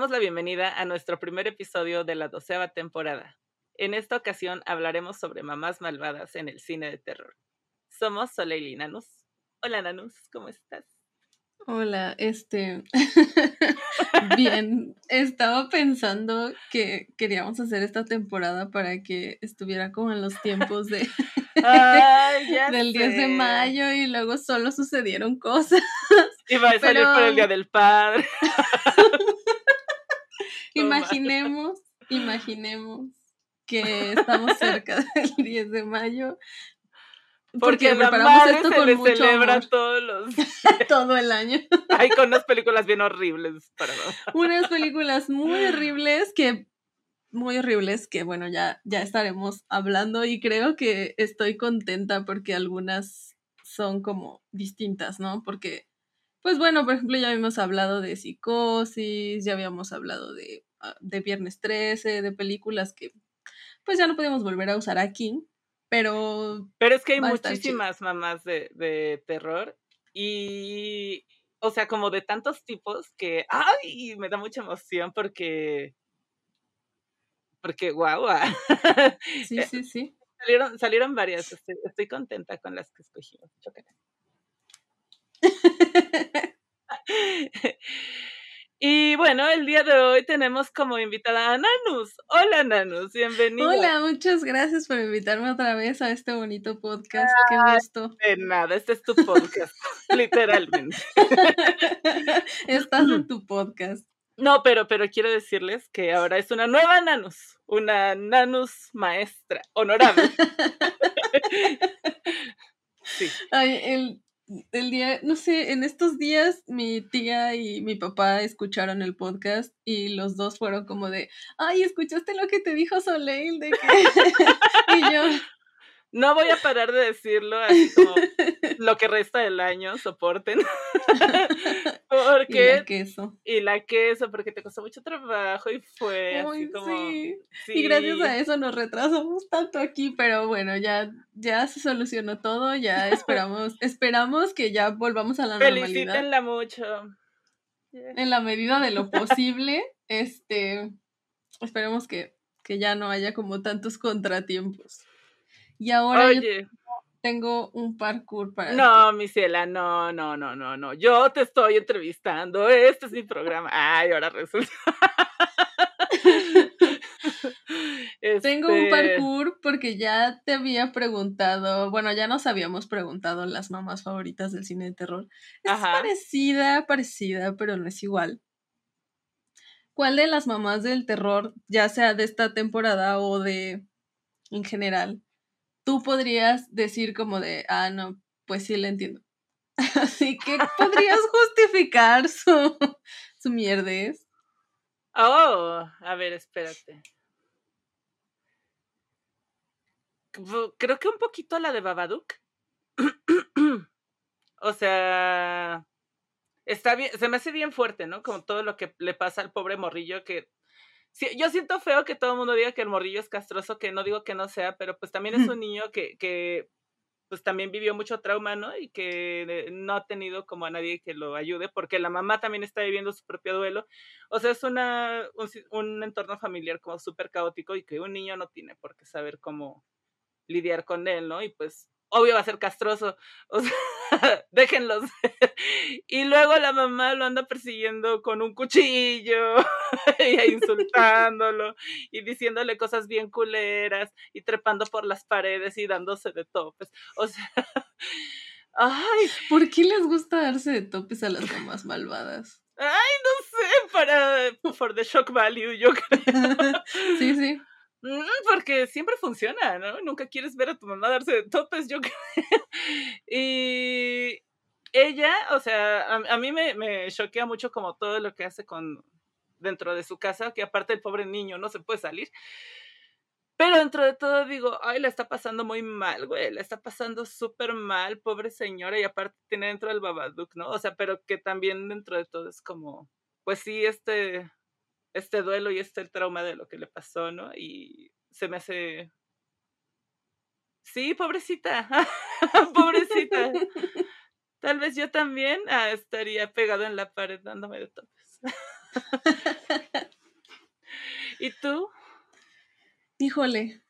Damos la bienvenida a nuestro primer episodio de la doceava temporada. En esta ocasión hablaremos sobre mamás malvadas en el cine de terror. Somos Soleil y Nanus. Hola Nanus, ¿cómo estás? Hola, este. Bien, estaba pensando que queríamos hacer esta temporada para que estuviera como en los tiempos de Ay, ya del 10 de sé. mayo y luego solo sucedieron cosas. Iba a salir por el Día del Padre. Imaginemos, imaginemos que estamos cerca del 10 de mayo. Porque, preparamos esto se con le mucho celebra amor todos los... todo el año. Hay con unas películas bien horribles para Unas películas muy horribles que muy horribles que bueno, ya ya estaremos hablando y creo que estoy contenta porque algunas son como distintas, ¿no? Porque pues bueno, por ejemplo, ya habíamos hablado de Psicosis, ya habíamos hablado de, ah, de Viernes 13, de películas que pues ya no podemos volver a usar aquí, pero Pero es que hay muchísimas mamás de, de terror y, o sea, como de tantos tipos que, ay, me da mucha emoción porque, porque, guau, ah, sí, sí, sí. salieron, salieron varias, estoy, estoy contenta con las que escogimos. Chócala. Y bueno, el día de hoy tenemos como invitada a Nanus. Hola Nanus, bienvenida. Hola, muchas gracias por invitarme otra vez a este bonito podcast. Qué gusto. De nada, este es tu podcast, literalmente. Estás en tu podcast. No, pero, pero quiero decirles que ahora es una nueva Nanus, una Nanus maestra, honorable. Sí. Ay, el, el día, no sé, en estos días mi tía y mi papá escucharon el podcast y los dos fueron como de, ay, ¿escuchaste lo que te dijo Soleil? De que... y yo, No voy a parar de decirlo así como lo que resta del año, soporten. y la porque, queso. y la queso, porque te costó mucho trabajo y fue así como... sí. Y gracias a eso nos retrasamos tanto aquí, pero bueno, ya, ya se solucionó todo, ya esperamos, esperamos que ya volvamos a la normalidad Felicítenla mucho. en la medida de lo posible. Este, esperemos que, que ya no haya como tantos contratiempos. Y ahora yo tengo un parkour para no, mi ciela, no, no, no, no, no. Yo te estoy entrevistando. Este es mi programa. Ay, ahora resulta. Tengo un Este, parkour porque ya te había preguntado, bueno, ya nos habíamos preguntado las mamás favoritas del cine de terror. Es Ajá. parecida, parecida, pero no es igual. ¿Cuál de las mamás del terror, ya sea de esta temporada o de en general, tú podrías decir como de, ah, no, pues sí, le entiendo? Así que podrías justificar su, su mierdez. Oh, a ver, espérate. Creo que un poquito la de Babadook. O sea, está bien, se me hace bien fuerte, ¿no? Como todo lo que le pasa al pobre morrillo que sí, yo siento feo que todo el mundo diga que el morrillo es castroso, que no digo que no sea, pero pues también es un niño que, que pues también vivió mucho trauma, ¿no? Y que eh, no ha tenido como a nadie que lo ayude, porque la mamá también está viviendo su propio duelo. O sea, es una, un, un entorno familiar como súper caótico y que un niño no tiene por qué saber cómo lidiar con él, ¿no? Y pues, obvio va a ser castroso. O sea, déjenlos. y luego la mamá lo anda persiguiendo con un cuchillo y insultándolo y diciéndole cosas bien culeras y trepando por las paredes y dándose de topes. O sea, ay, ¿Por qué les gusta darse de topes a las mamás malvadas? Ay, no sé, para for the shock value, yo creo. sí, sí. Mm, porque siempre funciona, ¿no? Nunca quieres ver a tu mamá darse de topes, yo creo. y ella, o sea, a, mí me, me choquea mucho como todo lo que hace con dentro de su casa, que aparte el pobre niño no se puede salir. Pero dentro de todo digo, ay, la está pasando muy mal, güey, la está pasando súper mal, pobre señora, y aparte tiene dentro del Babadook, ¿no? O sea, pero que también dentro de todo es como, pues sí, este, este duelo y este trauma de lo que le pasó, ¿no? Y se me hace... Sí, pobrecita, pobrecita. Tal vez yo también ah, estaría pegado en la pared dándome de topes. ¿Y tú? Híjole.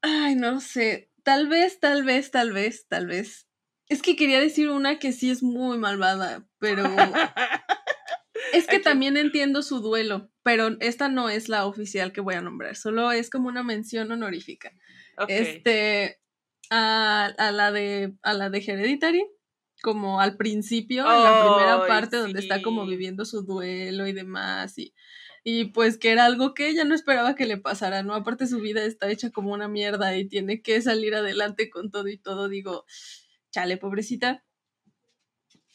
Ay, no sé. Tal vez, tal vez, tal vez, tal vez. Es que quería decir una que sí es muy malvada, pero es que también entiendo su duelo, pero esta no es la oficial que voy a nombrar, solo es como una mención honorífica. Este a, la de a la de Hereditary, como al principio, en la primera parte donde está como viviendo su duelo y demás y y pues que era algo que ella no esperaba que le pasara, ¿no? Aparte su vida está hecha como una mierda y tiene que salir adelante con todo y todo, digo, chale, pobrecita.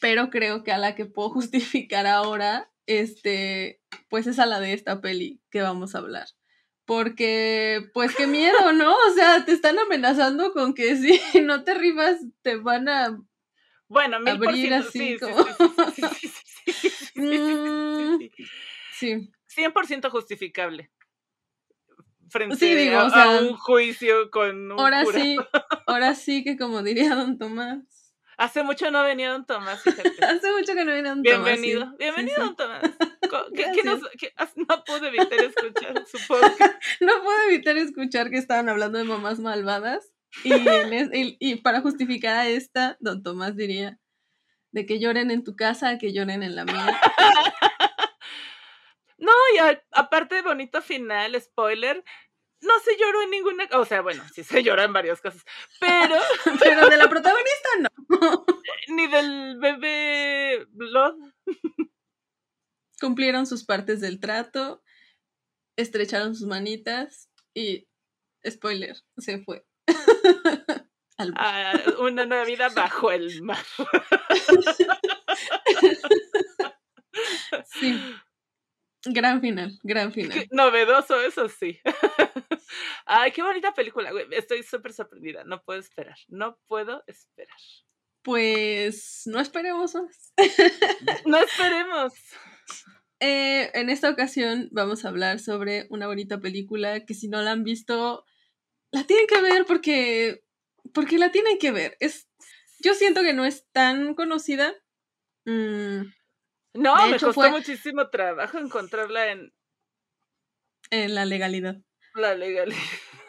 Pero creo que a la que puedo justificar ahora, este, pues es a la de esta peli que vamos a hablar. Porque, pues qué miedo, ¿no? O sea, te están amenazando con que si no te rifas, te van a bueno, mil abrir así como... sí. 100% justificable. Frente a, un juicio con un Ahora sí, ahora sí que como diría don Tomás. Hace mucho no venía don Tomás, Hace mucho que no venía don Tomás. Bienvenido, bienvenido don Tomás. no pude evitar escuchar su podcast. no pude evitar escuchar que estaban hablando de mamás malvadas. Y, y, para justificar a esta, don Tomás diría, de que lloren en tu casa, que lloren en la mía. No, y aparte de bonito final, spoiler, no se lloró en ninguna, o sea, bueno, sí se lloró en varias cosas, pero... pero de la protagonista no. Ni del bebé Blood. Cumplieron sus partes del trato, estrecharon sus manitas y, spoiler, se fue. Ah, una nueva vida bajo el mar. sí. Gran final, gran final. novedoso, eso sí. Ay, qué bonita película, güey. Estoy súper sorprendida. No puedo esperar. No puedo esperar. Pues no esperemos más. no esperemos. Eh, en esta ocasión vamos a hablar sobre una bonita película que si no la han visto, la tienen que ver porque, porque la tienen que ver. Es, yo siento que no es tan conocida. Mm, no, me costó muchísimo trabajo encontrarla en... En la legalidad. La legalidad.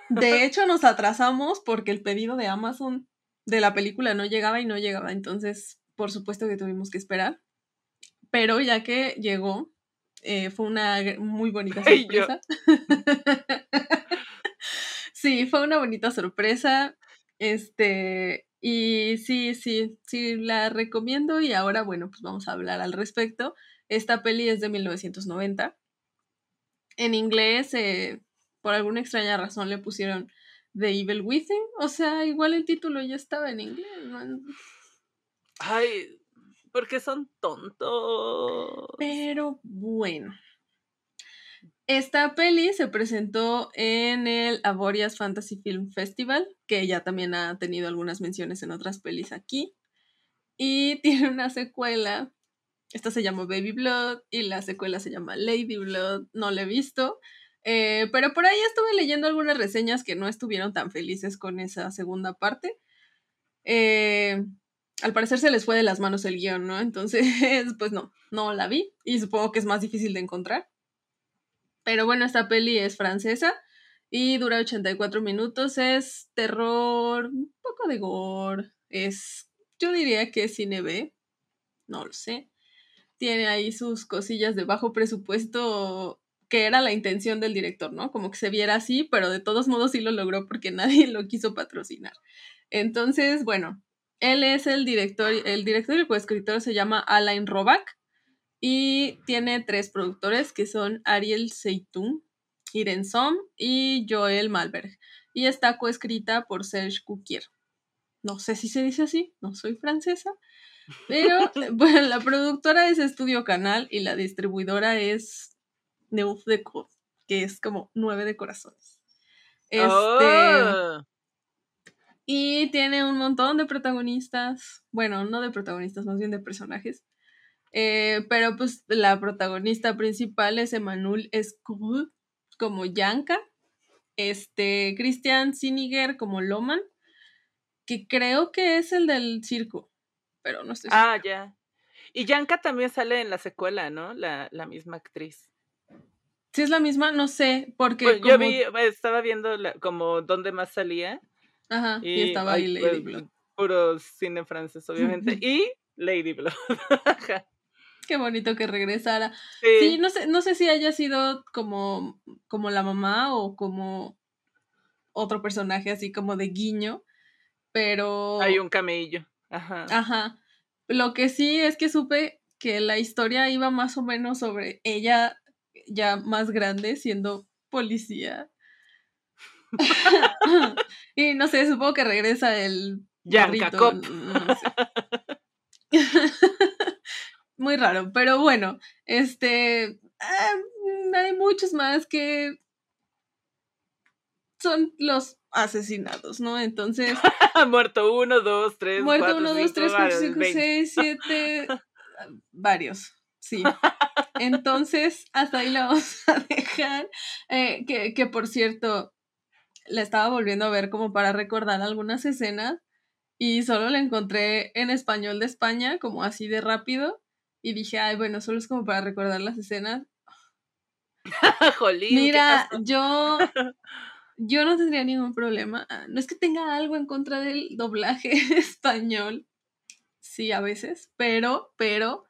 De hecho, nos atrasamos porque el pedido de Amazon de la película no llegaba y no llegaba. Entonces, por supuesto que tuvimos que esperar. Pero ya que llegó, eh, fue una muy bonita sorpresa. sí, fue una bonita sorpresa. Este, y sí, sí, sí, la recomiendo y ahora, bueno, pues vamos a hablar al respecto. Esta peli es de 1990. En inglés, eh, por alguna extraña razón, le pusieron The Evil Within. O sea, igual el título ya estaba en inglés. Ay, porque son tontos. Pero bueno. Esta peli se presentó en el Avorias Fantasy Film Festival, que ya también ha tenido algunas menciones en otras pelis aquí. Y tiene una secuela. Esta se llama Baby Blood y la secuela se llama Lady Blood. No la he visto. Eh, pero por ahí estuve leyendo algunas reseñas que no estuvieron tan felices con esa segunda parte. Eh, al parecer se les fue de las manos el guion, ¿no? Entonces, pues no, no la vi y supongo que es más difícil de encontrar. Pero bueno, esta peli es francesa y dura 84 minutos. Es terror, un poco de gore. Es, yo diría que es cine B. No lo sé. Tiene ahí sus cosillas de bajo presupuesto que era la intención del director, ¿no? Como que se viera así, pero de todos modos sí lo logró porque nadie lo quiso patrocinar. Entonces, bueno, Él es el director, el director y el coescritor se llama Alain Roback y tiene tres productores que son Ariel Seitun, Irene Som y Joel Malberg. Y está coescrita por Serge Cuquier. No sé si se dice así, no soy francesa, pero bueno, la productora es Estudio Canal y la distribuidora es Neuf de Code, que es como nueve de corazones. Este, Oh. y tiene un montón de protagonistas, bueno, no de protagonistas, más bien de personajes. Eh, pero pues la protagonista principal es Emmanuel Escoud como Yanka, este Christian Siniger como Loman, que creo que es el del circo, pero no estoy segura. Ah, ya. Y Yanka también sale en la secuela, ¿no? La, la misma actriz. Si es la misma, no sé, porque Pues como... yo vi, estaba viendo la- como dónde más salía. Ajá, y, Y, estaba ahí Lady pues, Blood. Puro cine francés, obviamente. y Lady Blood. Qué bonito que regresara. sí. Sí, no sé, no sé si haya sido como, como la mamá o como otro personaje así como de guiño, pero... Hay un camello. Ajá. Ajá. Lo que sí es que supe que la historia iba más o menos sobre ella ya más grande siendo policía. y no sé, supongo que regresa el Yanka no sé. Muy raro, pero bueno, este, ah, hay muchos más que son los asesinados, ¿no? Entonces, Muerto uno, dos, tres, muerto cuatro, 1, 2, 3, cinco, 4, 5, 20. 6, 7, varios, sí. Entonces, hasta ahí la vamos a dejar. Eh, que, que por cierto, la estaba volviendo a ver como para recordar algunas escenas y solo la encontré en español de España, como así de rápido. Y dije, ay, bueno, solo es como para recordar las escenas. Jolín, Mira, yo, yo no tendría ningún problema. Ah, No es que tenga algo en contra del doblaje español. Sí, a veces, pero, pero,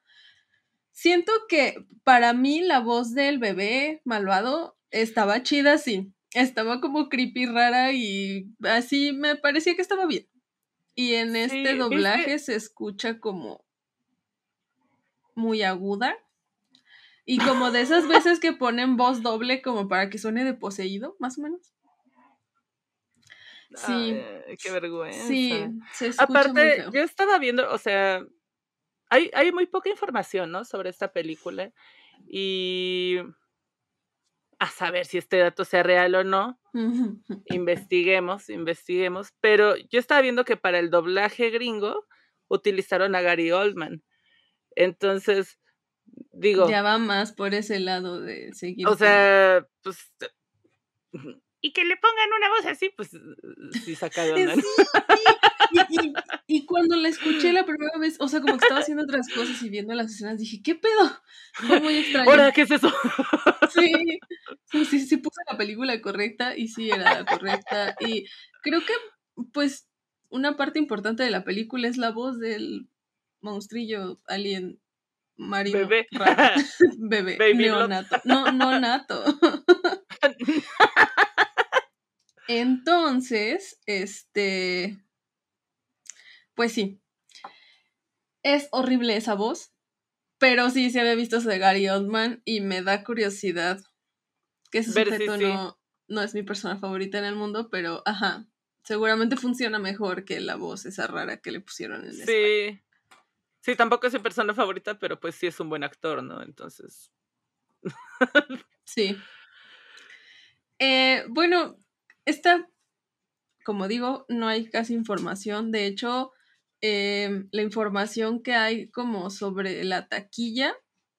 siento que para mí la voz del bebé malvado estaba chida, sí. Estaba como creepy, rara y así me parecía que estaba bien. Y en Sí, este doblaje se escucha como muy aguda. Y como de esas veces que ponen voz doble como para que suene de poseído, más o menos. Sí, Ay, qué vergüenza. sí, se escucha muy Aparte, feo. yo estaba viendo, o sea, hay, hay muy poca información, ¿no? Sobre esta película. Y a saber si este dato sea real o no, investiguemos, investiguemos. Pero yo estaba viendo que para el doblaje gringo utilizaron a Gary Oldman. Entonces, digo, Ya va más por ese lado de seguir. o sea, pues... Y que le pongan una voz así, pues sí saca de onda, Sí, ¿no? y cuando la escuché la primera vez, o sea, como que estaba haciendo otras cosas y viendo las escenas, dije, ¿qué pedo? Fue muy extraño. Ahora, ¿qué es eso? Sí, sí, sí, sí puse la película correcta y sí era la correcta. Y creo que, pues, una parte importante de la película es la voz del monstrillo alien marino. Bebé. raro. Bebé. Baby neonato. No, no nato. Entonces, este. Pues sí. Es horrible esa voz. Pero sí, se había visto de Gary Oldman y me da curiosidad. Que ese Ver sujeto sí. no, no es mi persona favorita en el mundo, pero ajá. Seguramente funciona mejor que la voz esa rara que le pusieron en España. Sí. Sí, tampoco es mi persona favorita, pero pues sí es un buen actor, ¿no? Entonces. Sí. Eh, bueno, esta, como digo, no hay casi información. De hecho, em, la información que hay como sobre la taquilla,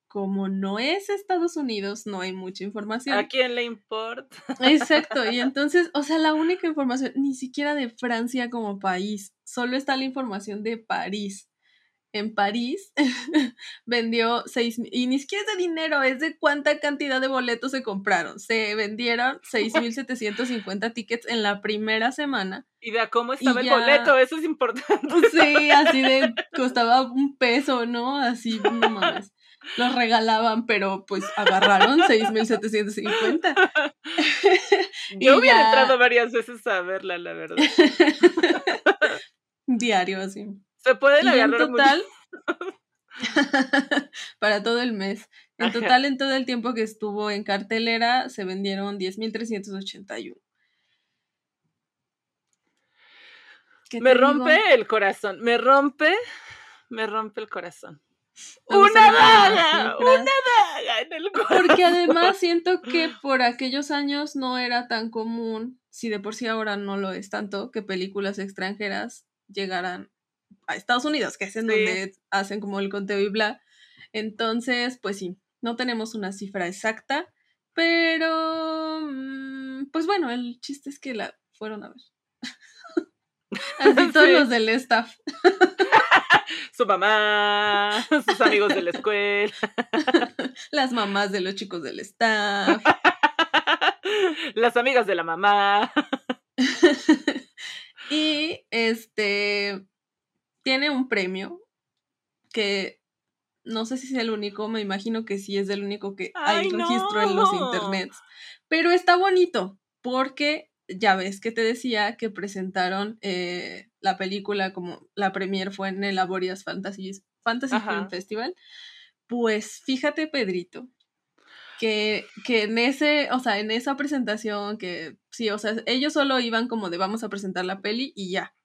como no es Estados Unidos, no hay mucha información. ¿A quién le importa? Exacto, y entonces, o sea, la única información, ni siquiera de Francia como país, solo está la información de París. En París vendió seis, y ni siquiera es de dinero, es de cuánta cantidad de boletos se compraron. Se vendieron 6.750 tickets en la primera semana. Y de a cómo estaba el ya- boleto, eso es importante. Sí, así de, costaba un peso, ¿no? Así, no mames. Los regalaban, pero pues agarraron 6.750. Y Yo hubiera ya- entrado varias veces a verla, la verdad. diario así. Se pueden Y en total, para todo el mes. En Ajá. total, en todo el tiempo que estuvo en cartelera, se vendieron 10.381. ¿Qué Me digo? rompe el corazón, me rompe, me rompe el corazón. ¡Una daga! ¡Una daga en el corazón! Porque además siento que por aquellos años no era tan común, si de por sí ahora no lo es tanto, que películas extranjeras llegaran a Estados Unidos, que es en Sí. donde hacen como el conteo y bla. Entonces, pues sí, no tenemos una cifra exacta, pero mm, pues bueno, el chiste es que la fueron a ver. Así todos Sí. los del staff. Su mamá, sus amigos de la escuela. Las mamás de los chicos del staff. Las amigas de la mamá. y este tiene un premio que no sé si es el único, me imagino que sí es el único que hay ¡Ay, registro en los internets. Pero está bonito porque ya ves que te decía que presentaron eh, la película como la premier fue en el Aborias Fantasy, Fantasy Ajá. Film Festival. Pues fíjate, Pedrito, que, que en ese, o sea, en esa presentación que sí, o sea, ellos solo iban como de vamos a presentar la peli y ya.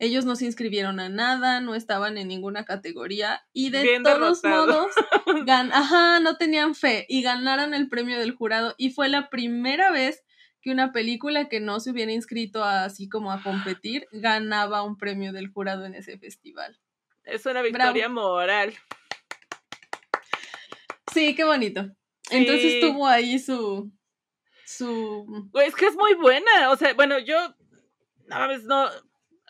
Ellos no se inscribieron a nada, no estaban en ninguna categoría y de Bien todos derrotado. modos, gan ajá, no tenían fe y ganaron el premio del jurado y fue la primera vez que una película que no se hubiera inscrito a- así como a competir ganaba un premio del jurado en ese festival. Es una victoria moral. Sí, qué bonito. Entonces tuvo ahí su su es que es muy buena. O sea, bueno, yo no no,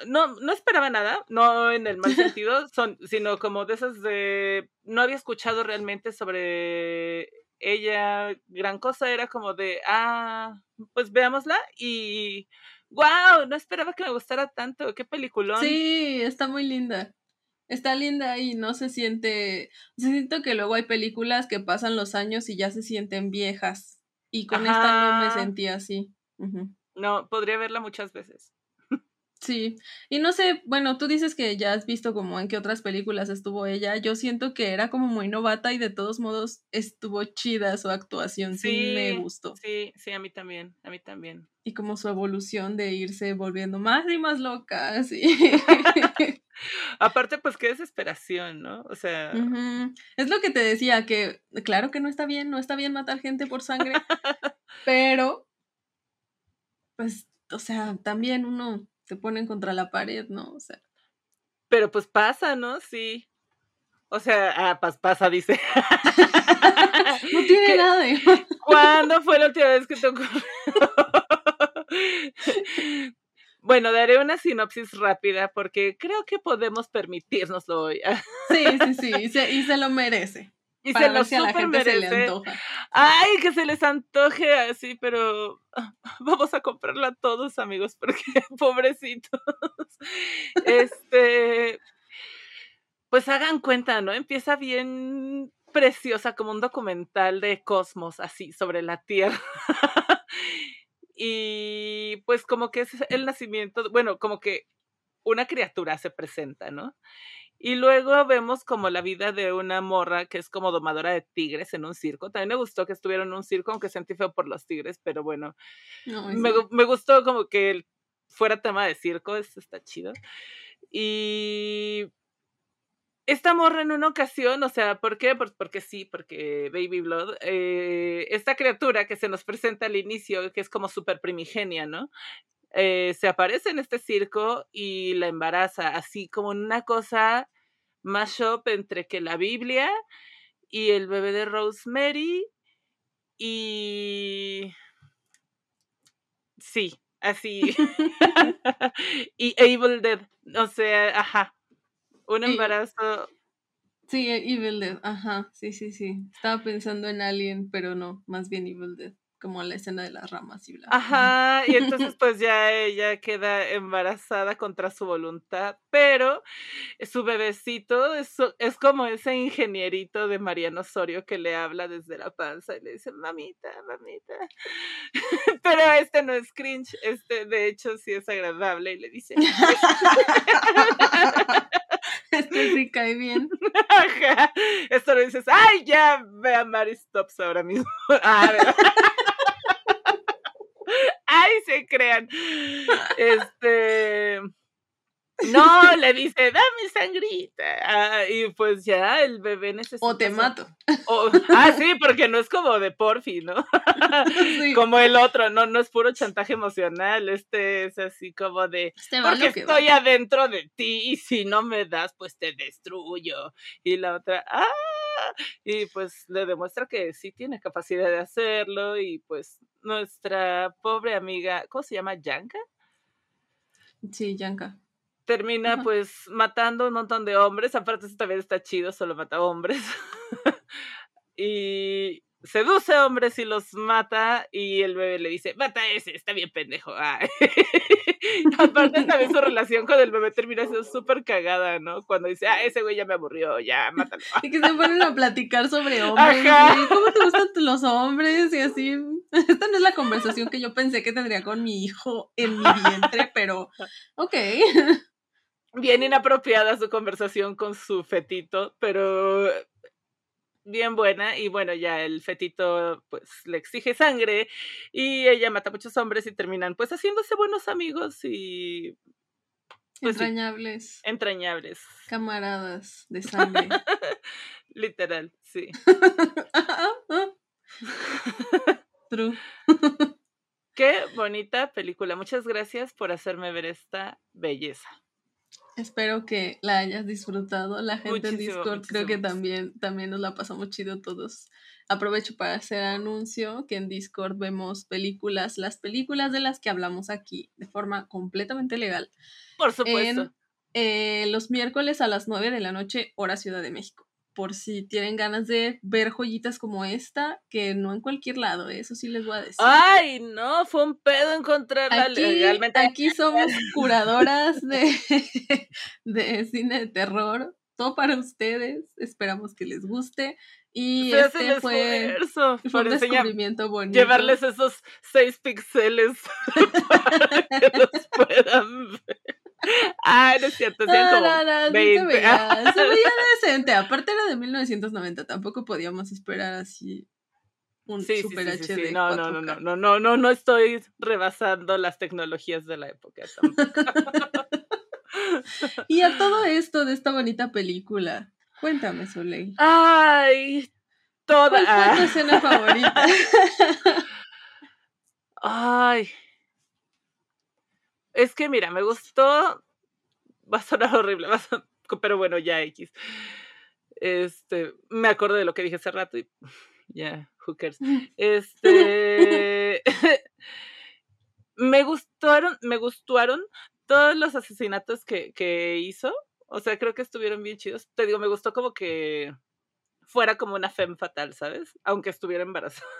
no, no esperaba nada, no en el mal sentido, son, sino como de esas de no había escuchado realmente sobre ella gran cosa, era como de ah, pues veámosla y wow, no esperaba que me gustara tanto, qué peliculón. Sí, está muy linda. Está linda y no se siente. siento que luego hay películas que pasan los años y ya se sienten viejas. Y con esta no me Ajá. sentí así. No, podría verla muchas veces. Sí. Y no sé, bueno, tú dices que ya has visto como en qué otras películas estuvo ella. Yo siento que era como muy novata y de todos modos estuvo chida su actuación. Sí, me gustó. Sí, sí, a mí también, a mí también. Y como su evolución de irse volviendo más y más loca, así. Aparte, pues qué desesperación, ¿no? O sea. Es lo que te decía, que claro que no está bien, no está bien matar gente por sangre, pero, pues, o sea, también uno se ponen contra la pared, ¿no? O sea, pero pues pasa, ¿no? Sí. O sea, ah, pas- pasa, dice. no tiene ¿Qué? nada de... ¿Cuándo fue la última vez que te ocurrió? bueno, daré una sinopsis rápida porque creo que podemos permitirnoslo hoy. Sí, sí, sí, y se, y se lo merece. Y Para se lo ver si a la super gente se le merece. antoja. Ay, que se les antoje así, pero vamos a comprarla todos, amigos, porque pobrecitos. Este, pues hagan cuenta, ¿no? Empieza bien preciosa, como un documental de cosmos, así, sobre la Tierra. y pues como que es el nacimiento, bueno, como que una criatura se presenta, ¿no? Y luego vemos como la vida de una morra que es como domadora de tigres en un circo. También me gustó que estuviera en un circo, aunque sentí feo por los tigres, pero bueno, No, me, sí. me gustó como que fuera tema de circo, eso está chido. Y esta morra en una ocasión, o sea, ¿por qué? Pues porque sí, porque Baby Blood, eh, esta criatura que se nos presenta al inicio, que es como súper primigenia, ¿no? Eh, se aparece en este circo y la embaraza, así como en una cosa mashup entre que la Biblia y el bebé de Rosemary y... Sí, así. y Evil Dead, o sea, ajá. Un embarazo Sí, Evil Dead, ajá, sí, sí, sí. Estaba pensando en Alien, pero no, más bien Evil Dead. Como la escena de las ramas y bla. Ajá, y entonces pues ya ella queda embarazada contra su voluntad, pero su bebecito es, es como ese ingenierito de Mariano Osorio que le habla desde la panza y le dice, mamita, mamita. Pero este no es cringe, este de hecho sí es agradable y le dice... Este sí cae bien. Ajá. Esto lo dices, ay, ya, ve a Mary Stops ahora mismo. Ah, ay, se crean. Este. No, le dice, dame sangrita. Ah, y pues ya el bebé necesita. O te mato. ah, sí, porque no es como de porfi, ¿no? Como el otro, no, no es puro chantaje emocional. Este es así como de. Este porque estoy adentro de ti y si no me das, pues te destruyo. Y la otra, ah. Y pues le demuestra que sí tiene capacidad de hacerlo. Y pues nuestra pobre amiga, ¿cómo se llama? ¿Yanka? Sí, Yanka termina pues matando un montón de hombres. Aparte, eso también está chido, solo mata hombres. y seduce hombres y los mata y el bebé le dice, mata a ese, está bien pendejo. Aparte también su relación con el bebé termina siendo súper cagada, ¿no? Cuando dice, ah, ese güey ya me aburrió, ya, mátalo. y que se ponen a platicar sobre hombres. ¿Cómo te gustan los hombres? Y así. Esta no es la conversación que yo pensé que tendría con mi hijo en mi vientre, pero ok bien inapropiada su conversación con su fetito, pero bien buena y bueno, ya el fetito pues le exige sangre y ella mata a muchos hombres y terminan pues haciéndose buenos amigos y pues, entrañables. entrañables. Camaradas de sangre. Literal, sí. True. Qué bonita película. Muchas gracias por hacerme ver esta belleza. Espero que la hayas disfrutado. La gente en Discord creo que también, también nos la pasamos chido todos. Aprovecho para hacer anuncio que en Discord vemos películas, las películas de las que hablamos aquí de forma completamente legal. Por supuesto. Eh, los miércoles a las 9 de la noche, hora Ciudad de México por si tienen ganas de ver joyitas como esta, que no en cualquier lado, ¿eh? eso sí les voy a decir. Ay, no, fue un pedo encontrarla aquí, legalmente. Aquí somos curadoras de, de cine de terror, todo para ustedes, esperamos que les guste. Y este fue, fue un descubrimiento bonito. Llevarles esos seis píxeles para que los puedan ver. Ah, no es cierto, no, como no, no, Se, veía, se veía decente. Aparte era de 1990, tampoco podíamos esperar así un super HD. No, no, no, no, no, no, no, no estoy rebasando las tecnologías de la época. y a todo esto de esta bonita película, cuéntame, Soleil. Ay, toda. ¿Cuál fue tu escena favorita? Ay, es que mira, me gustó. Va a sonar horrible, pero bueno, ya X. Este, me acordé de lo que dije hace rato y ya, who cares. Este, me gustaron, me gustaron todos los asesinatos que, que hizo. O sea, creo que estuvieron bien chidos. Te digo, me gustó como que fuera como una femme fatal, ¿sabes? Aunque estuviera embarazada.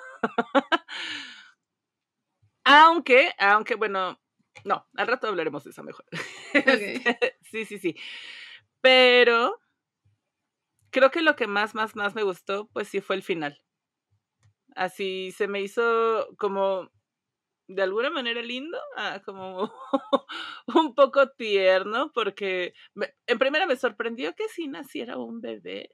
aunque, aunque, bueno, no, al rato hablaremos de eso mejor. Este, sí, sí, sí. Pero creo que lo que más, más, más me gustó, pues sí fue el final. Así se me hizo como de alguna manera lindo, ah, como un poco tierno, porque en primera me sorprendió que si naciera un bebé.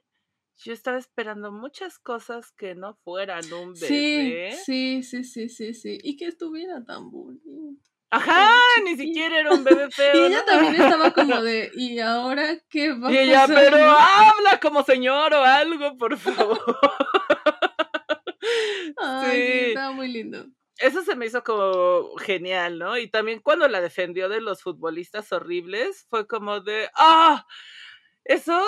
Yo estaba esperando muchas cosas que no fueran un bebé. Sí, sí, sí, sí, sí, Y que estuviera tan bonito. Ajá, ni siquiera era un bebé feo. Y ella también estaba como de, ¿y ahora qué va y ella, pero habla como señor o algo, por favor. Ay, sí. estaba muy lindo. Eso se me hizo como genial, ¿no? Y también cuando la defendió de los futbolistas horribles, fue como de, ¡ah! Eso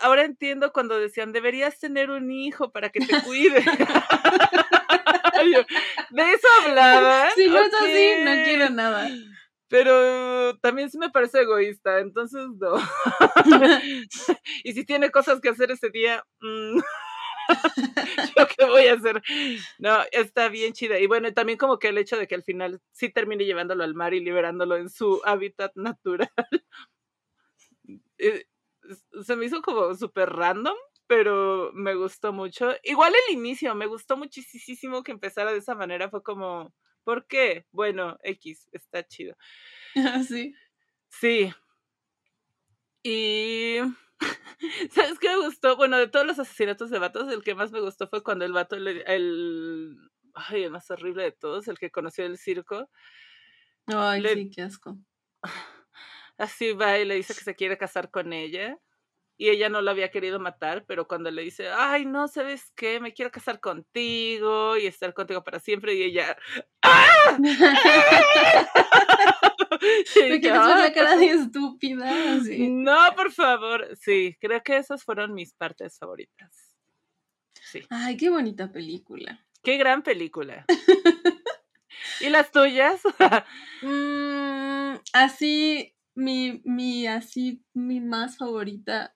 ahora entiendo cuando decían, deberías tener un hijo para que te cuide. De eso hablaba. Si no es así, no quiero nada. Pero también sí me parece egoísta, entonces no. y si tiene cosas que hacer ese día. Mm. ¿Yo qué voy a hacer? No, está bien chida. Y bueno, también como que el hecho de que al final sí termine llevándolo al mar y liberándolo en su hábitat natural. Eh, se me hizo como súper random, pero me gustó mucho. Igual el inicio, me gustó muchísimo que empezara de esa manera. Fue como, ¿por qué? Bueno, X, está chido. Sí. Sí. Y ¿Sabes qué me gustó? Bueno, de todos los asesinatos de vatos, el que más me gustó fue cuando el vato, el, ay, el más horrible de todos, el que conoció el circo. Ay, sí, qué asco. Así va y le dice que se quiere casar con ella. Y ella no lo había querido matar, pero cuando le dice, ay, no, ¿sabes qué? Me quiero casar contigo y estar contigo para siempre. Y ella, ¡ah! Me quieres ver la cara de estúpida. No, por favor. Sí, creo que esas fueron mis partes favoritas. Sí. Ay, qué bonita película. Qué gran película. ¿Y las tuyas? Mm, así, mi, mi, así, mi más favorita,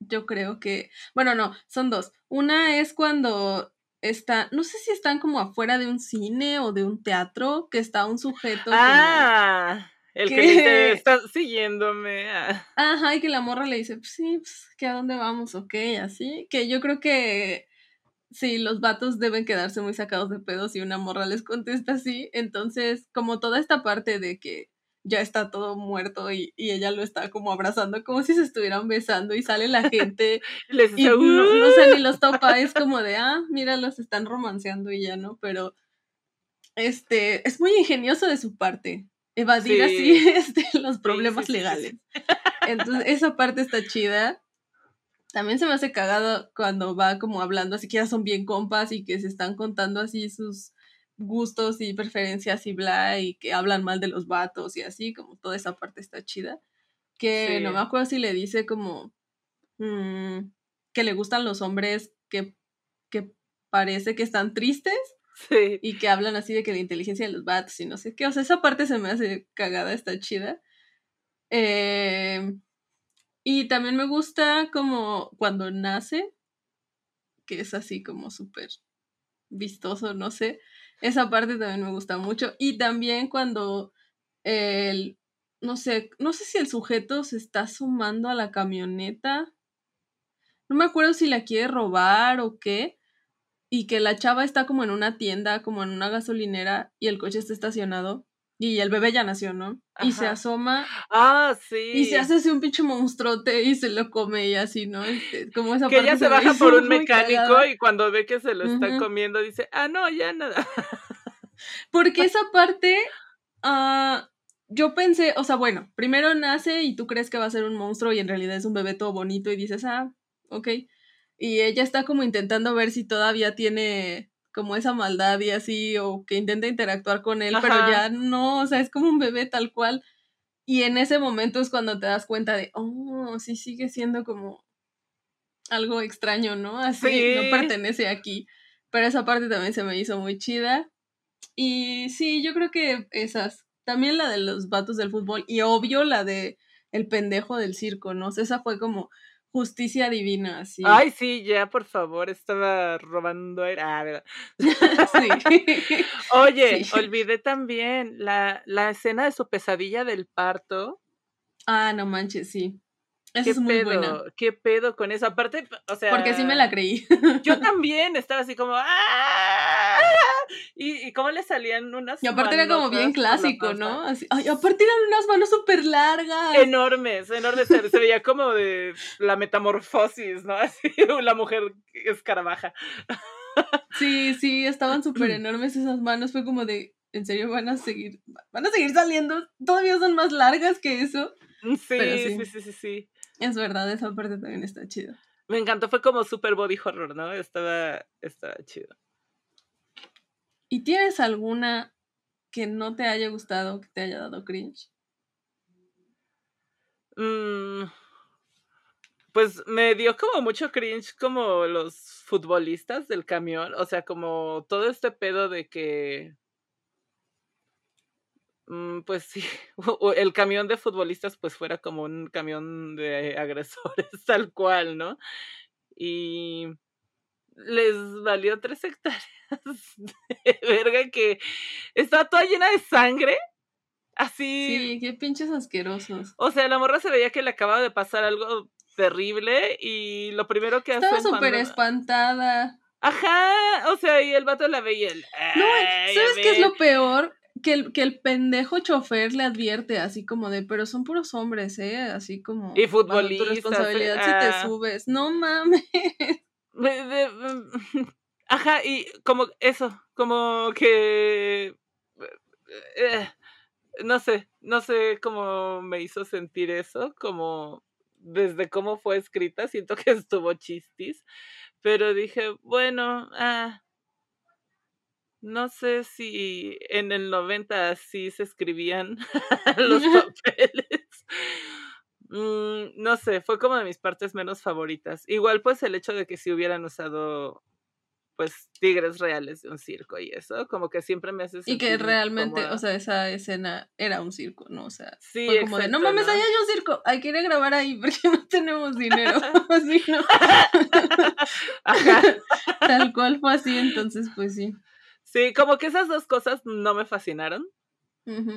yo creo que, bueno, no, son dos. Una es cuando está, no sé si están como afuera de un cine o de un teatro, que está un sujeto. Ah, el que, dice, está siguiéndome. Ah. Ajá, y que la morra le dice, pues sí, pues, ¿que a dónde vamos? Ok, así. Que yo creo que sí, los vatos deben quedarse muy sacados de pedos y una morra les contesta así. Entonces, como toda esta parte de que ya está todo muerto y, ella lo está como abrazando como si se estuvieran besando y sale la gente y no, sé ni los topa, es como de, ah, mira, los están romanceando y ya, ¿no? Pero este, es muy ingenioso de su parte evadir así este, los problemas legales. Entonces, esa parte está chida. También se me hace cagado cuando va como hablando, así que ya son bien compas y que se están contando así sus gustos y preferencias y bla, y que hablan mal de los vatos y así, como toda esa parte está chida. Que no me acuerdo si le dice como mm, que le gustan los hombres que, que parece que están tristes. Y que hablan así de que la inteligencia de los vatos y no sé qué. O sea, esa parte se me hace cagada, está chida. Em, y también me gusta como cuando nace, que es así como súper vistoso, no sé. Esa parte también me gusta mucho. Y también cuando el, no sé, no sé si el sujeto se está sumando a la camioneta. No me acuerdo si la quiere robar o qué. Y que la chava está como en una tienda, como en una gasolinera, y el coche está estacionado. Y el bebé ya nació, ¿no? Y se asoma. Ah, sí. Y se hace así un pinche monstruote y se lo come y así, ¿no? Este, como esa que ella se, baja por un mecánico y cuando ve que se lo está comiendo dice, ah, no, ya nada. Porque esa parte, uh, yo pensé, o sea, bueno, primero nace y tú crees que va a ser un monstruo y en realidad es un bebé todo bonito y dices, ah, ok. Y ella está como intentando ver si todavía tiene como esa maldad y así, o que intenta interactuar con él, pero ya no, o sea, es como un bebé tal cual. Y en ese momento es cuando te das cuenta de, oh, sí sigue siendo como algo extraño, ¿no? Así, no pertenece aquí. Pero esa parte también se me hizo muy chida. Y sí, yo creo que esas. También la de los vatos del fútbol. Y obvio la de el pendejo del circo, ¿no? esa fue como justicia divina, así. Ay, sí, ya, por favor, estaba robando Ah, sí. Oye, olvidé también la, la escena de su pesadilla del parto. Ah, no manches, sí. Esa es muy buena. ¿Qué pedo con eso? Aparte, o sea. Porque sí me la creí. Yo también estaba así como. ¡Ah! Y, y cómo le salían unas. Y aparte era como bien clásico, ¿no? Así, ay, aparte eran unas manos súper largas. Enormes, enormes. Se, veía como de la metamorfosis, ¿no? Así, la mujer escarabaja. Sí, sí, estaban súper enormes esas manos. Fue como de. ¿En serio van a seguir? ¿Van a seguir saliendo? Todavía son más largas que eso. sí, sí, sí, sí, sí. Es verdad, esa parte también está chida. Me encantó, fue como super body horror, ¿no? Estaba, estaba chido. ¿Y tienes alguna que no te haya gustado, que te haya dado cringe? Mm, pues me dio como mucho cringe como los futbolistas del camión, o sea, como todo este pedo de que pues sí, el camión de futbolistas pues fuera como un camión de agresores tal cual, ¿no? Y les valió tres hectáreas de verga que estaba toda llena de sangre. Así. Sí, qué pinches asquerosos. O sea, la morra se veía que le acababa de pasar algo terrible y lo primero que. Estaba súper espantada. Ajá, o sea, y el vato la veía el. No, ¿sabes qué es lo peor? Que el, que el pendejo chofer le advierte así como de, pero son puros hombres, ¿eh? Así como. Y futbolistas. Tu responsabilidad si te ah. subes. No mames. ajá, y como eso, como que. Eh, no sé, no sé cómo me hizo sentir eso, como desde cómo fue escrita, siento que estuvo chistis, pero dije, bueno, ah, no sé si en el 90 así se escribían los papeles. Mm, no sé, fue como de mis partes menos favoritas. Igual pues el hecho de que si hubieran usado pues tigres reales de un circo y eso, como que siempre me hace Y que realmente, o sea, esa escena era un circo, ¿no? O sea, sí, fue como de, no mames, allá hay un circo, hay que ir a grabar ahí porque no tenemos dinero. así, ¿no? Tal cual fue así, entonces, pues sí. Sí, como que esas dos cosas no me fascinaron.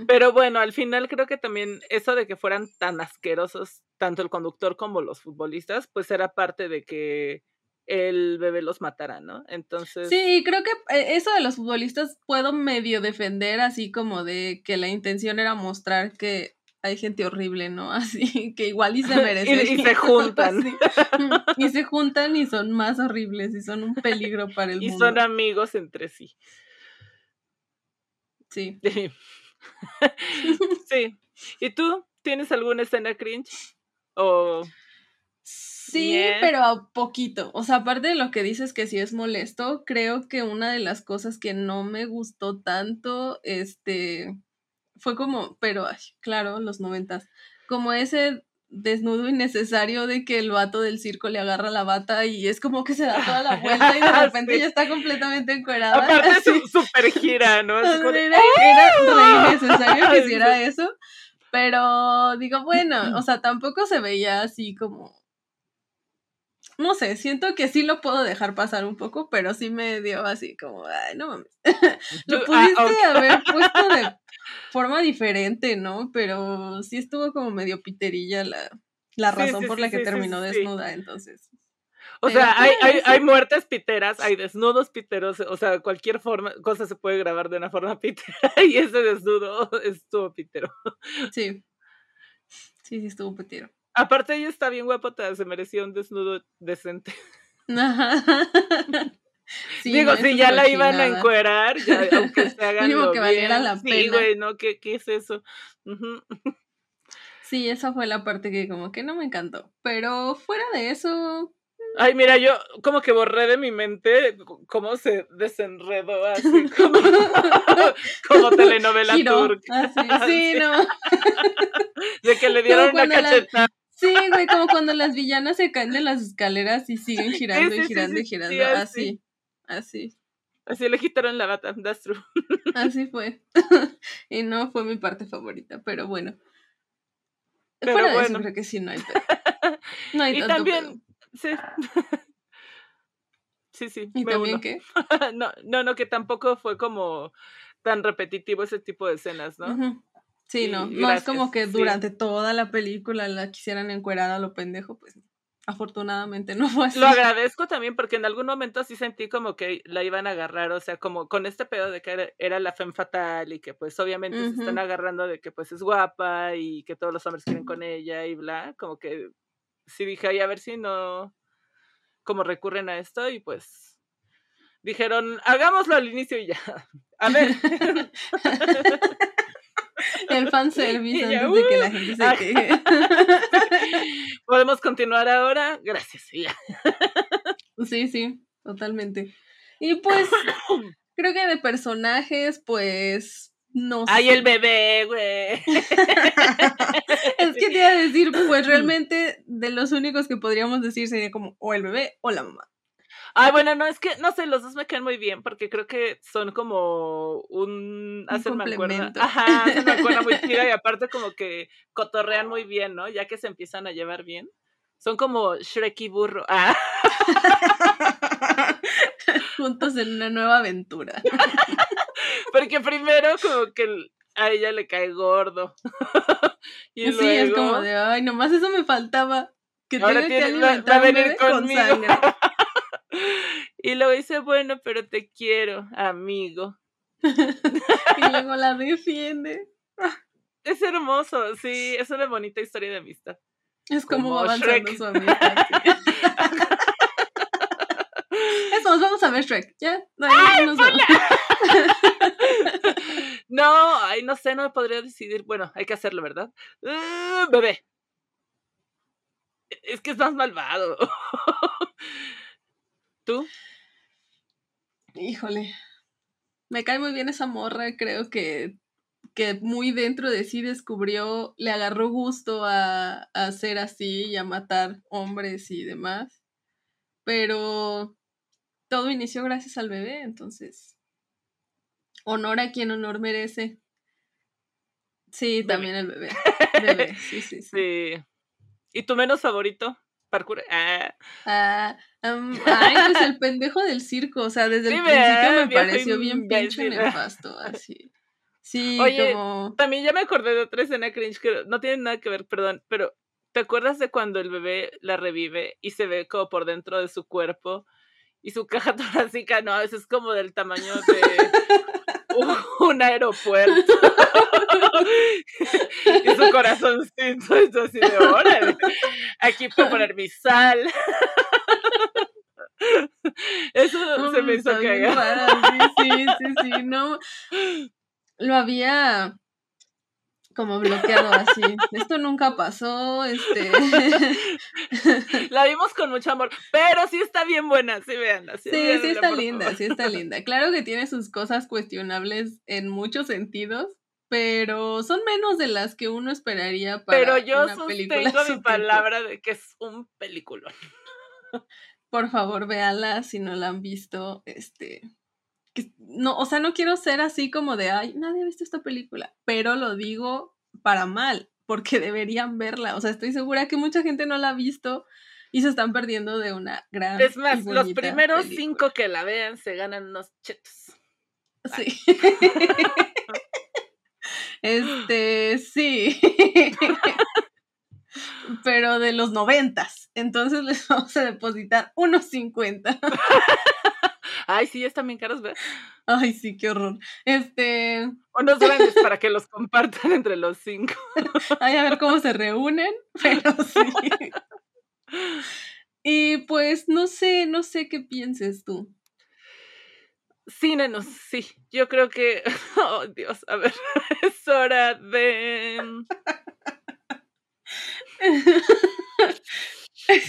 Pero bueno, al final creo que también eso de que fueran tan asquerosos, tanto el conductor como los futbolistas, pues era parte de que el bebé los matara, ¿no? Entonces. Sí, creo que eh, eso de los futbolistas puedo medio defender, así como de que la intención era mostrar que hay gente horrible, ¿no? Así que igual y se merecen. y, se juntan. y se juntan y son más horribles y son un peligro para el y mundo. Y son amigos entre sí. Sí. sí. ¿Y tú tienes alguna escena cringe? O Sí, pero a poquito. O sea, aparte de lo que dices que sí es molesto, creo que una de las cosas que no me gustó tanto, este, fue como, pero, ay, claro, los noventas, como ese desnudo innecesario de que el vato del circo le agarra la bata y es como que se da toda la vuelta y de repente ya está completamente encuerada. Aparte su super gira, ¿no? era, ¡Ah! re innecesario que hiciera eso. Pero digo, bueno, o sea, tampoco se veía así como no sé, siento que sí lo puedo dejar pasar un poco, pero sí me dio así como, ay, no mames. lo ah, pudiste haber puesto de forma diferente, ¿no? Pero sí estuvo como medio piterilla la, la razón por la que terminó desnuda, entonces. O sea, hay, hay, hay, muertes piteras, hay desnudos piteros, o sea, cualquier forma, cosa se puede grabar de una forma pitera y ese desnudo estuvo pitero. Sí, sí, sí estuvo pitero. Aparte ella está bien guapota, se merecía un desnudo decente. Digo, si ya la iban a encuerar, ya, aunque se hagan lo que valiera la pena. Sí, güey, ¿no? ¿Qué, ¿Qué, es eso? Sí, esa fue la parte que como que no me encantó. Pero fuera de eso... Ay, mira, yo como que borré de mi mente cómo se desenredó así como, como telenovela turca. sí, no. De que le dieron una cachetada. Sí, güey, como cuando las villanas se caen de las escaleras y siguen girando y girando y girando. así. Así. Así le quitaron la bata, that's true. Así fue. y no fue mi parte favorita, pero bueno. Pero Fuera bueno. De eso, creo que sí, no hay No hay y también, sí. Sí, sí. ¿Y también qué? no, no, no, que tampoco fue como tan repetitivo ese tipo de escenas, ¿no? Sí, no, no es como que durante toda la película la quisieran encuerada a lo pendejo, pues afortunadamente no fue así. Lo agradezco también porque en algún momento sí sentí como que la iban a agarrar, o sea, como con este pedo de que era, la femme fatal y que pues obviamente se están agarrando de que pues es guapa y que todos los hombres quieren con ella y bla, como que sí dije, ay, a ver si no, como recurren a esto y pues dijeron, hagámoslo al inicio y ya. A ver. El fanservice antes de que la gente se queje. Podemos continuar ahora. Gracias. Sí, sí, totalmente. Y pues, creo que de personajes, pues, no sé. Ay, el bebé, güey. es que te iba a decir, pues realmente de los únicos que podríamos decir sería como o el bebé o la mamá. Ay, bueno, no, es que, no sé, los dos me quedan muy bien porque creo que son como un... Hacen un Ajá, hacen me muy chida y aparte como que cotorrean muy bien, ¿no? Ya que se empiezan a llevar bien. Son como Shrek y burro. Ah. en una nueva aventura. Porque primero como que a ella le cae gordo. y sí, es como de, ay, nomás eso me faltaba. Que tenga que alimentar con sangre. Y luego dice, bueno, pero te quiero, amigo. y luego la defiende. Es hermoso, sí, es una bonita historia de amistad. Es como, va avanzando su amistad. Eso, nos vamos a ver Shrek, ¿ya? No, no, ay, no sé, no me podría decidir. Bueno, hay que hacerlo, ¿verdad? Uh, bebé. Es que es más malvado. ¿Tú? Híjole. Me cae muy bien esa morra, creo que que muy dentro de sí descubrió, le agarró gusto a, a ser así y a matar hombres y demás. Pero todo inició gracias al bebé, entonces. Honor a quien honor merece. Sí, también el bebé. bebé. Sí, sí, sí, sí. ¿Y tu menos favorito? Parkour. Ah. ah ay, pues el pendejo del circo. O sea, desde el principio me pareció bien pinche nefasto, así. Sí, Oye, también ya me acordé de otra escena cringe que no tiene nada que ver, perdón, pero ¿te acuerdas de cuando el bebé la revive y se ve como por dentro de su cuerpo y su caja torácica, no, a veces es como del tamaño de un aeropuerto. y su corazoncito es así de órale. Aquí puedo poner mi sal. Eso se me hizo cagar. Sí, sí, sí, no lo había como bloqueado así. Esto nunca pasó, este. La vimos con mucho amor, pero sí está bien buena, sí vean. Sí, sí, está linda, sí está linda. Claro que tiene sus cosas cuestionables en muchos sentidos, pero son menos de las que uno esperaría para Pero yo una sostengo mi palabra de que es un película. Por favor, véala si no la han visto, este, no, o sea, no quiero ser así como de, ay, nadie ha visto esta película, pero lo digo para mal, porque deberían verla. O sea, estoy segura que mucha gente no la ha visto y se están perdiendo de una gran. Es más, los primeros cinco que la vean se ganan unos chetos. Sí. este, sí. pero de los noventas. Entonces les vamos a depositar unos cincuenta. Ay, sí, están bien caros, ¿verdad? Ay, sí, qué horror. Este. Unos grandes para que los compartan entre los cinco. Ay, a ver cómo se reúnen, pero sí. Y pues no sé, no sé qué pienses tú. Sí, nenos, sí. Yo creo que. Oh, Dios, a ver. Es hora de.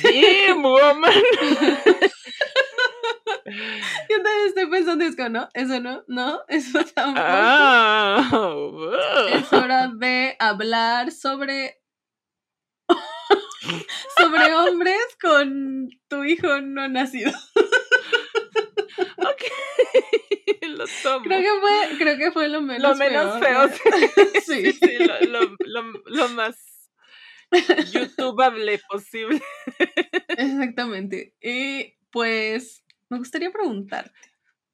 Sí, woman. Yo también estoy pensando, es que no, eso no, no, eso tampoco. Ah, es hora de hablar sobre sobre hombres con tu hijo no nacido. ok, lo tomo. Creo que fue, creo que fue lo menos, lo menos feo. sí, sí, lo, lo, lo, más YouTubeable posible. Exactamente. Y pues me gustaría preguntarte.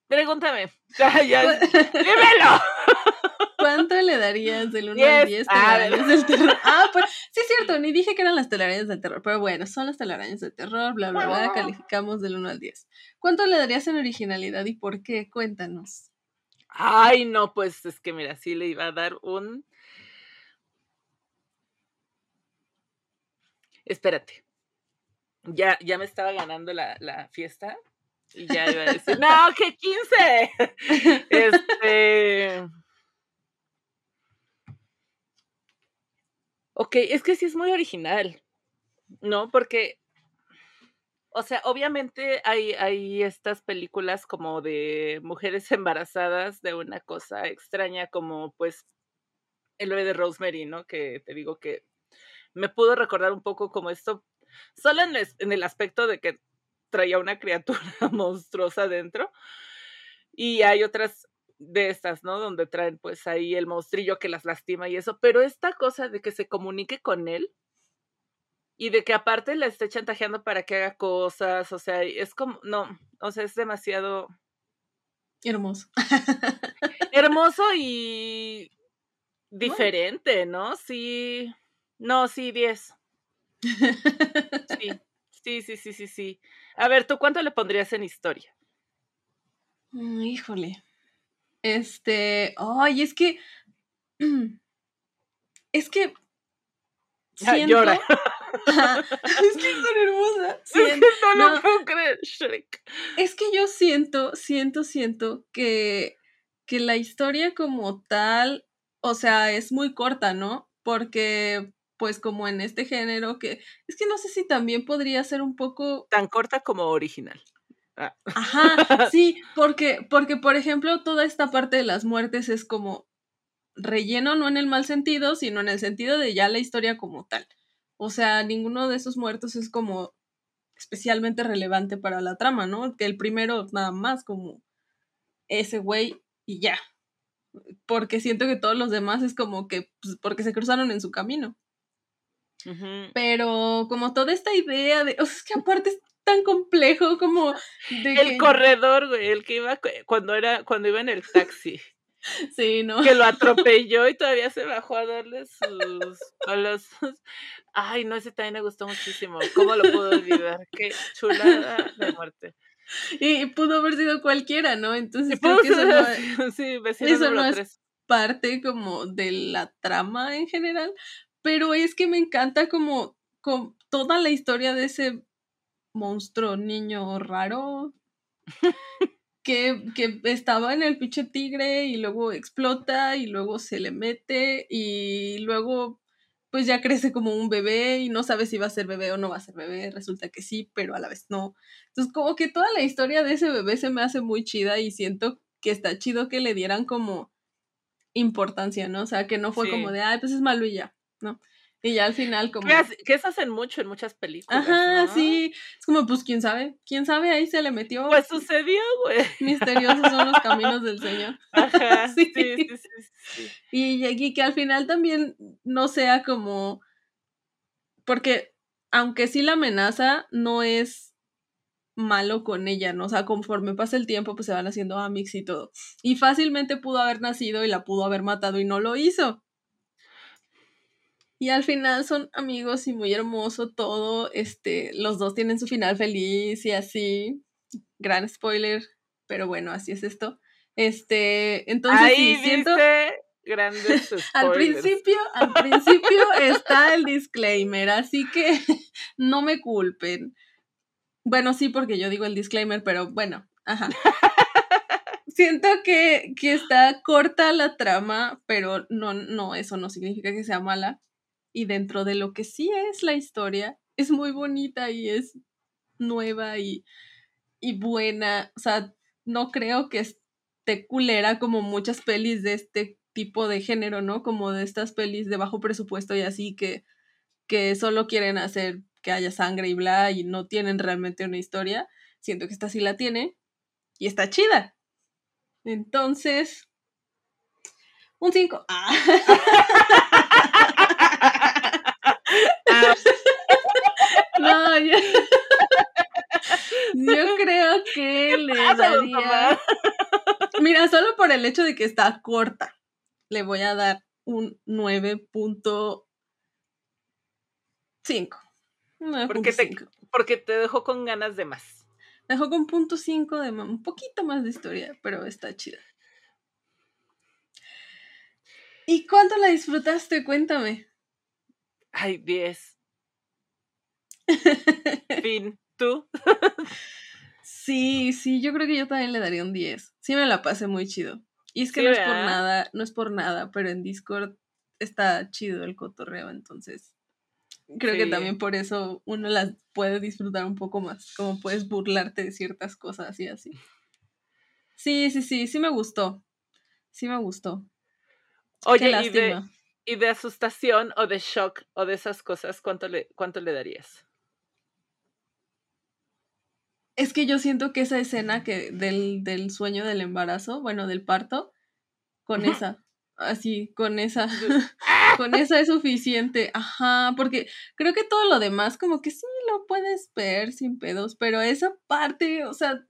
Pregúntame. ¡Dímelo! ¿Cuánto le darías del 1 al 10 telarañas del terror? Ah, pues sí es cierto, ni dije que eran las telarañas del terror, pero bueno, son las telarañas del terror, bla, bla, bla, calificamos del 1 al 10. ¿Cuánto le darías en originalidad y por qué? Cuéntanos. Ay, no, pues es que mira, sí le iba a dar un... Espérate. Ya, ya me estaba ganando la, la fiesta. Y ya iba a decir, no, que 15. Este. Ok, es que sí es muy original, ¿no? Porque, o sea, obviamente hay, hay estas películas como de mujeres embarazadas de una cosa extraña como pues el bebé de Rosemary, ¿no? Que te digo que me pudo recordar un poco como esto, solo en el aspecto de que traía una criatura monstruosa dentro. Y hay otras de estas, ¿no? Donde traen pues ahí el monstrillo que las lastima y eso. Pero esta cosa de que se comunique con él y de que aparte la esté chantajeando para que haga cosas, o sea, es como, no, o sea, es demasiado Hermoso. Hermoso y diferente, ¿no? Sí. No, sí, 10. Sí. Sí, sí, sí, sí, sí. A ver, ¿tú cuánto le pondrías en historia? Mm, híjole. Este, ay, es que es que siento... Llora. es que son hermosas. es que no, lo puedo creer, Shrek. Es que yo siento, siento, siento que, que la historia como tal, o sea, es muy corta, ¿no? Porque, pues, como en este género, que es que no sé si también podría ser un poco. Tan corta como original. Ah. Ajá, sí, porque, porque, por ejemplo, toda esta parte de las muertes es como relleno, no en el mal sentido, sino en el sentido de ya la historia como tal. O sea, ninguno de esos muertos es como especialmente relevante para la trama, ¿no? Que el primero nada más como ese güey y ya. Porque siento que todos los demás es como que, pues, porque se cruzaron en su camino. Pero como toda esta idea de, o sea, es que aparte es tan complejo como el corredor, güey, el que iba cuando era cuando iba en el taxi. Sí, ¿no? Que lo atropelló y todavía se bajó a darle sus. A los, ay, no, ese también me gustó muchísimo. ¿Cómo lo puedo olvidar? Qué chulada de muerte. Y, pudo haber sido cualquiera, ¿no? Entonces creo que eso no, sí, eso no es parte como de la trama en general. Pero es que me encanta como, como toda la historia de ese monstruo niño raro que, que, estaba en el pinche tigre y luego explota y luego se le mete y luego pues ya crece como un bebé y no sabe si va a ser bebé o no va a ser bebé, resulta que sí, pero a la vez no. Entonces como que toda la historia de ese bebé se me hace muy chida y siento que está chido que le dieran como importancia, ¿no? O sea, que no fue como de, ay, pues es malo y ya, ¿no? Y ya al final como... Que, eso hacen mucho en muchas películas. Ajá, sí. Es como, pues, ¿quién sabe? ¿Quién sabe? Ahí se le metió. Pues sucedió, güey. Misteriosos son los caminos del Señor. Ajá, sí. Sí, sí, sí, Y, y que al final también no sea como... Porque aunque sí la amenaza, no es malo con ella, ¿no? O sea, conforme pasa el tiempo, pues se van haciendo amics y todo. Y fácilmente pudo haber nacido y la pudo haber matado y no lo hizo. Y al final son amigos y muy hermoso todo. Este, los dos tienen su final feliz y así. Gran spoiler, pero bueno, así es esto. Este, entonces Ahí sí, siento. Grandes al principio, al principio está el disclaimer, así que no me culpen. Bueno, sí, porque yo digo el disclaimer, pero bueno, ajá. Siento que, que está corta la trama, pero no, no, eso no significa que sea mala y dentro de lo que sí es la historia, es muy bonita y es nueva y, y buena. O sea, no creo que esté culera como muchas pelis de este tipo de género, ¿no? Como de estas pelis de bajo presupuesto y así que, que solo quieren hacer que haya sangre y bla y no tienen realmente una historia. Siento que esta sí la tiene y está chida. Entonces, un 5. no, yo, yo creo que le daría. Mira, solo por el hecho de que está corta, le voy a dar un 9.5. Porque te, porque te dejó con ganas de más. dejó con punto 5 de un poquito más de historia, pero está chida. ¿Y cuánto la disfrutaste? Cuéntame. Ay, 10. fin. ¿Tú? sí, sí, yo creo que yo también le daría un 10. Sí me la pasé muy chido. Y es que no es por nada, no es por nada, pero en Discord está chido el cotorreo, entonces creo que también por eso uno las puede disfrutar un poco más, como puedes burlarte de ciertas cosas y así. Sí, sí, sí, sí me gustó. Sí me gustó. Oye, y de, y de asustación o de shock o de esas cosas, ¿cuánto le, cuánto le darías? Es que yo siento que esa escena que del, del sueño del embarazo, bueno, del parto, con esa, así, con esa, con esa es suficiente, ajá, porque creo que todo lo demás como que sí lo puedes ver sin pedos, pero esa parte, o sea,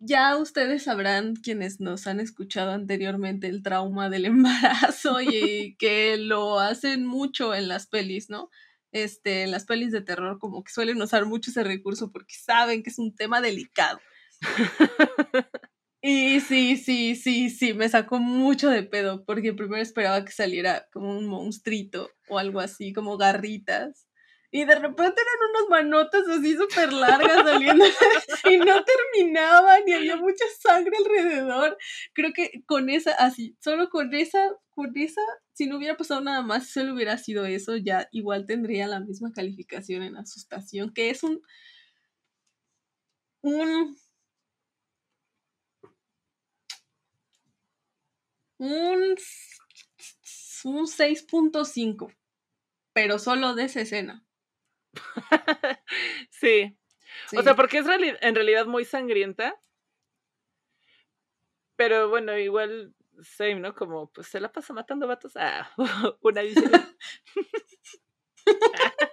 ya ustedes sabrán quienes nos han escuchado anteriormente el trauma del embarazo y que lo hacen mucho en las pelis, ¿no? Este, en las pelis de terror como que suelen usar mucho ese recurso porque saben que es un tema delicado. Y sí, sí, sí, sí, me sacó mucho de pedo porque primero esperaba que saliera como un monstruito o algo así, como garritas. Y de repente eran unas manotas así súper largas saliendo y no terminaban y había mucha sangre alrededor. Creo que con esa, así, solo con esa, con esa, si no hubiera pasado nada más, si solo hubiera sido eso, ya igual tendría la misma calificación en asustación, que es un, un un, un 6.5, pero solo de esa escena. sí. O sea, porque es en realidad muy sangrienta. Pero bueno, igual, same, ¿no? Como, pues se la pasa matando vatos. Ah, una dice.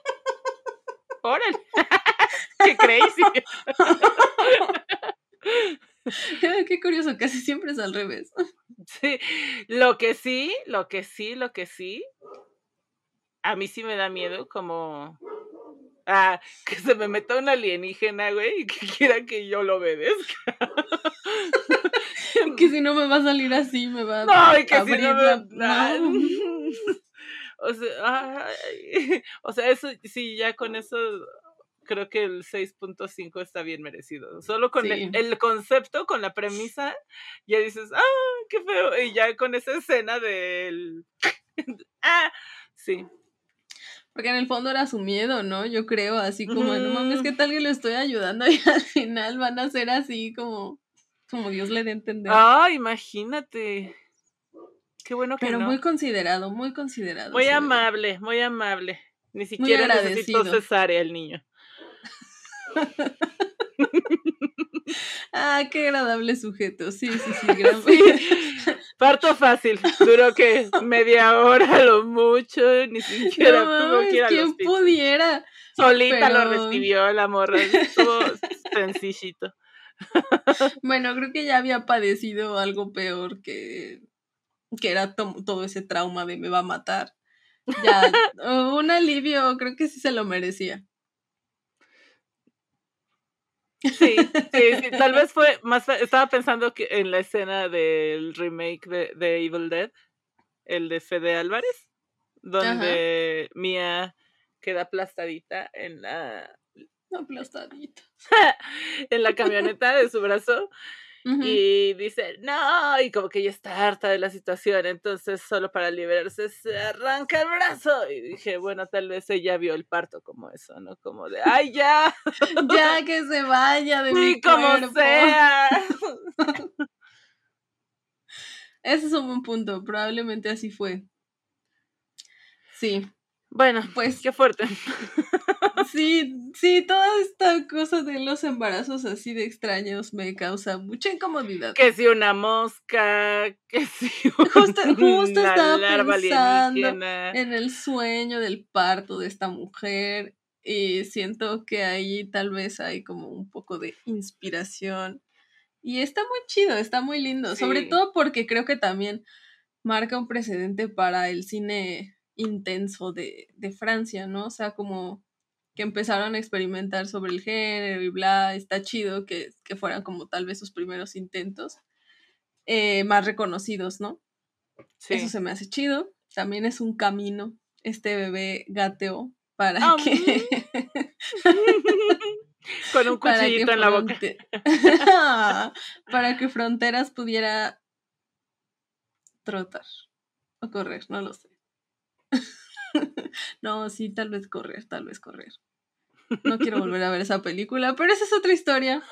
¡Órale! ¡Qué crazy! Qué curioso, casi siempre es al revés. Sí, lo que sí, lo que sí, lo que sí, a mí sí me da miedo como ah, que se me meta un alienígena, güey, y que quiera que yo lo obedezca. que si no me va a salir así, me va a No, que si no me... O sea, o sea, eso sí, ya con eso creo que el 6.5 está bien merecido. Solo con el, concepto, con la premisa, ya dices, ah, qué feo. Y ya con esa escena del... ah, sí. Porque en el fondo era su miedo, ¿no? Yo creo, así como, no mames, ¿qué tal que le estoy ayudando? Y al final van a ser así como, como Dios le dé a entender. Ah, imagínate. Qué bueno que Pero muy considerado, muy considerado. Muy amable, muy amable. Ni siquiera necesito cesárea el niño. ah, qué agradable sujeto. Sí, sí, sí, gran Parto fácil. Duró que media hora lo mucho, ni siquiera tuvo que ir a ¿Quién pudiera? Solita lo recibió la morra. Estuvo sencillito. bueno, creo que ya había padecido algo peor que, que era todo ese trauma de me va a matar. Ya, un alivio, creo que sí se lo merecía. Sí, sí, tal vez fue más, estaba pensando que en la escena del remake de, Evil Dead, el de Fede Álvarez, donde Mia queda aplastadita en la... Aplastadita. en la camioneta de su brazo y dice, no, y como que ella está harta de la situación, entonces solo para liberarse se arranca el brazo. Y dije, bueno, tal vez ella vio el parto como eso, ¿no? Como de, ay, ya. ya que se vaya de mi como sea. Ese es un buen punto, probablemente así fue. Sí. Bueno, pues qué fuerte. Sí, sí, toda esta cosa de los embarazos así de extraños me causa mucha incomodidad. Que si una mosca, que si justo, justo estaba pensando en el sueño del parto de esta mujer y siento que ahí tal vez hay como un poco de inspiración y está muy chido, está muy lindo, sobre todo porque creo que también marca un precedente para el cine intenso de, de Francia, ¿no? O sea, como que empezaron a experimentar sobre el género y bla, está chido que, fueran como tal vez sus primeros intentos eh, más reconocidos, ¿no? Eso se me hace chido. También es un camino este bebé gateo para ah, que... Con un cuchillito en la boca. para que Fronteras pudiera trotar o correr, no lo sé. no, sí, tal vez correr, tal vez correr. No quiero volver a ver esa película, pero esa es otra historia.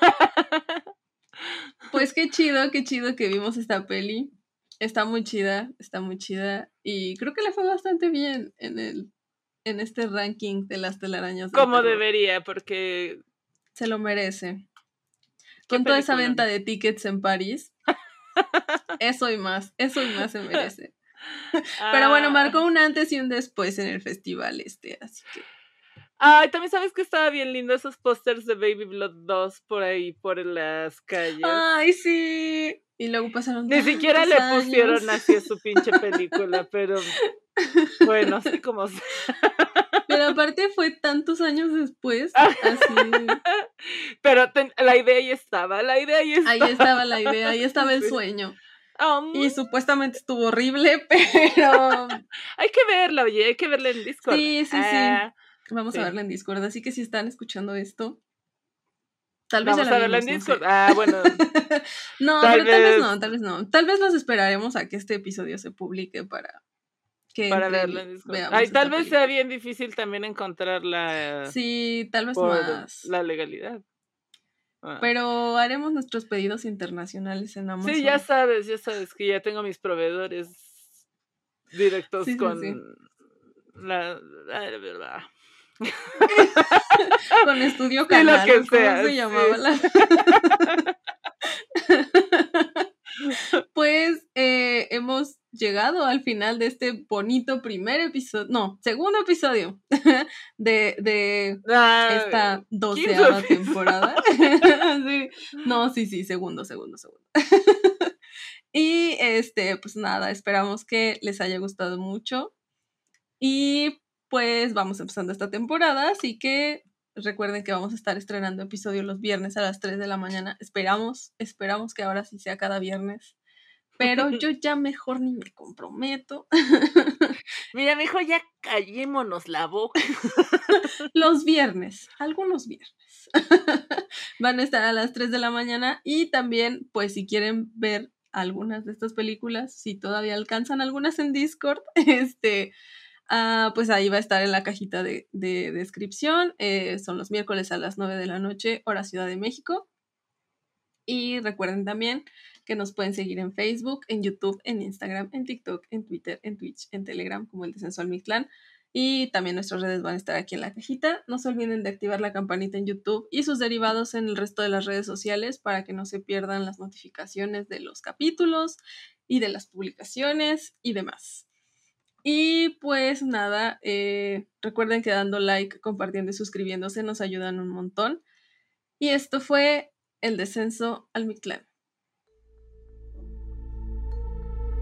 Pues qué chido, qué chido que vimos esta peli. Está muy chida, está muy chida. Y creo que le fue bastante bien en el en este ranking de las telarañas. Como debería, porque se lo merece. Con toda esa venta de tickets en París. eso y más, eso y más se merece. Pero bueno, ah. marcó un antes y un después en el festival este, así que Ay, también sabes que estaba bien lindo esos pósters de Baby Blood 2 por ahí, por las calles. Ay, sí. Y luego pasaron. Ni siquiera le pusieron así a su pinche película, pero bueno, así como. Pero aparte fue tantos años después. Ah. Así. Pero ten- la idea ahí estaba, la idea ahí estaba. Ahí estaba la idea, ahí estaba el sueño. Um, Y supuestamente estuvo horrible, pero hay que verla, oye, hay que verla en Discord. Sí, sí, sí. Ah, vamos Sí. a verla en Discord. Así que si están escuchando esto, tal vez Vamos a verla en vimos, no sé. Discord. Ah, bueno. No, Tal pero tal vez vez- no, tal vez no. Tal vez los esperaremos a que este episodio se publique para que para verla en Discord. Ay, tal vez película. sea bien difícil también encontrarla Sí, tal vez por más. la legalidad. Ah. Pero haremos nuestros pedidos internacionales en Amazon. Sí, ya sabes, ya sabes que ya tengo mis proveedores directos Sí, sí, con sí. la, la- verdad. Con Estudio Sí, lo Canal. que ¿o ¿Cómo sea, se llamaba la- Pues eh, hemos llegado al final de este bonito primer episodio, no, segundo episodio de, de Ah, esta doceava temporada. Sí. No, sí, sí, segundo, segundo, segundo. Y este, pues nada, esperamos que les haya gustado mucho. Y pues vamos empezando esta temporada, así que recuerden que vamos a estar estrenando episodio los viernes a las 3 de la mañana. Esperamos, esperamos que ahora sí sea cada viernes. Pero yo ya mejor ni me comprometo. Mira, mejor ya callémonos la boca. Los viernes, algunos viernes. Van a estar a las 3 de la mañana y también, pues si quieren ver algunas de estas películas, si todavía alcanzan algunas en Discord, este, ah, pues ahí va a estar en la cajita de, de descripción. Eh, son los miércoles a las 9 de la noche, hora Ciudad de México. Y recuerden también que nos pueden seguir en Facebook, en YouTube, en Instagram, en TikTok, en Twitter, en Twitch, en Telegram, como el de Sensual Mictlán. Y también nuestras redes van a estar aquí en la cajita. No se olviden de activar la campanita en YouTube y sus derivados en el resto de las redes sociales para que no se pierdan las notificaciones de los capítulos y de las publicaciones y demás. Y pues nada, eh, recuerden que dando like, compartiendo y suscribiéndose nos ayudan un montón. Y esto fue el descenso al Mictlán.